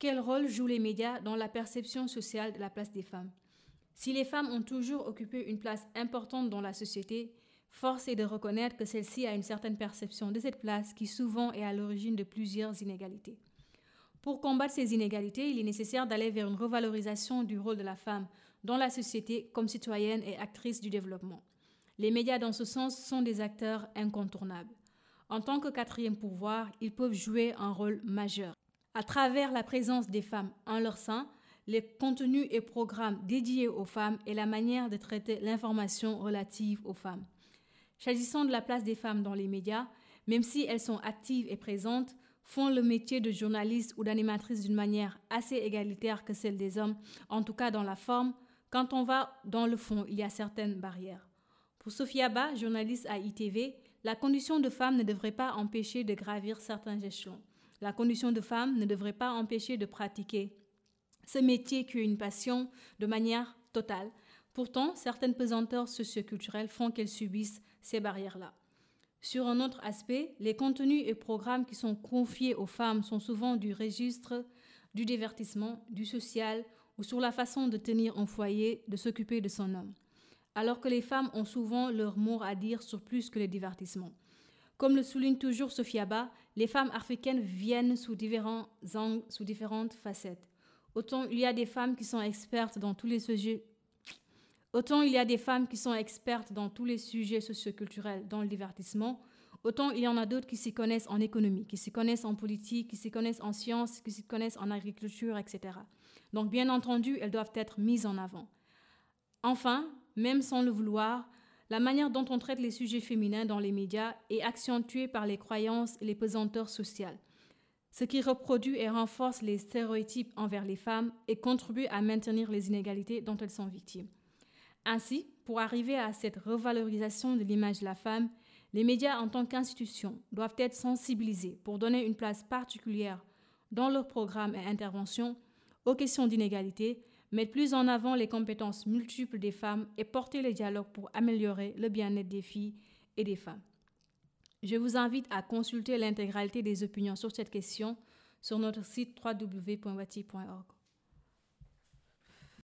Quel rôle jouent les médias dans la perception sociale de la place des femmes? Si les femmes ont toujours occupé une place importante dans la société, force est de reconnaître que celle-ci a une certaine perception de cette place qui souvent est à l'origine de plusieurs inégalités. Pour combattre ces inégalités, il est nécessaire d'aller vers une revalorisation du rôle de la femme dans la société comme citoyenne et actrice du développement. Les médias, dans ce sens, sont des acteurs incontournables. En tant que quatrième pouvoir, ils peuvent jouer un rôle majeur. À travers la présence des femmes en leur sein, les contenus et programmes dédiés aux femmes et la manière de traiter l'information relative aux femmes. S'agissant de la place des femmes dans les médias, même si elles sont actives et présentes, font le métier de journaliste ou d'animatrice d'une manière assez égalitaire que celle des hommes, en tout cas dans la forme, quand on va dans le fond, il y a certaines barrières. Pour Sophia Ba, journaliste à ITV, la condition de femme ne devrait pas empêcher de gravir certains échelons. La condition de femme ne devrait pas empêcher de pratiquer ce métier qui est une passion de manière totale. Pourtant, certaines pesanteurs socioculturelles font qu'elles subissent ces barrières-là. Sur un autre aspect, les contenus et programmes qui sont confiés aux femmes sont souvent du registre du divertissement, du social ou sur la façon de tenir un foyer, de s'occuper de son homme. Alors que les femmes ont souvent leur mot à dire sur plus que le divertissement. Comme le souligne toujours Sophia Ba, les femmes africaines viennent sous différents angles, sous différentes facettes. Autant il y a des femmes qui sont expertes dans tous les sujets Autant il y a des femmes qui sont expertes dans tous les sujets socioculturels, dans le divertissement, autant il y en a d'autres qui s'y connaissent en économie, qui s'y connaissent en politique, qui s'y connaissent en sciences, qui s'y connaissent en agriculture, etc. Donc bien entendu, elles doivent être mises en avant. Enfin, même sans le vouloir, la manière dont on traite les sujets féminins dans les médias est accentuée par les croyances et les pesanteurs sociales, ce qui reproduit et renforce les stéréotypes envers les femmes et contribue à maintenir les inégalités dont elles sont victimes. Ainsi, pour arriver à cette revalorisation de l'image de la femme, les médias en tant qu'institution doivent être sensibilisés pour donner une place particulière dans leurs programmes et interventions aux questions d'inégalité, mettre plus en avant les compétences multiples des femmes et porter les dialogues pour améliorer le bien-être des filles et des femmes. Je vous invite à consulter l'intégralité des opinions sur cette question sur notre site www.wati.org.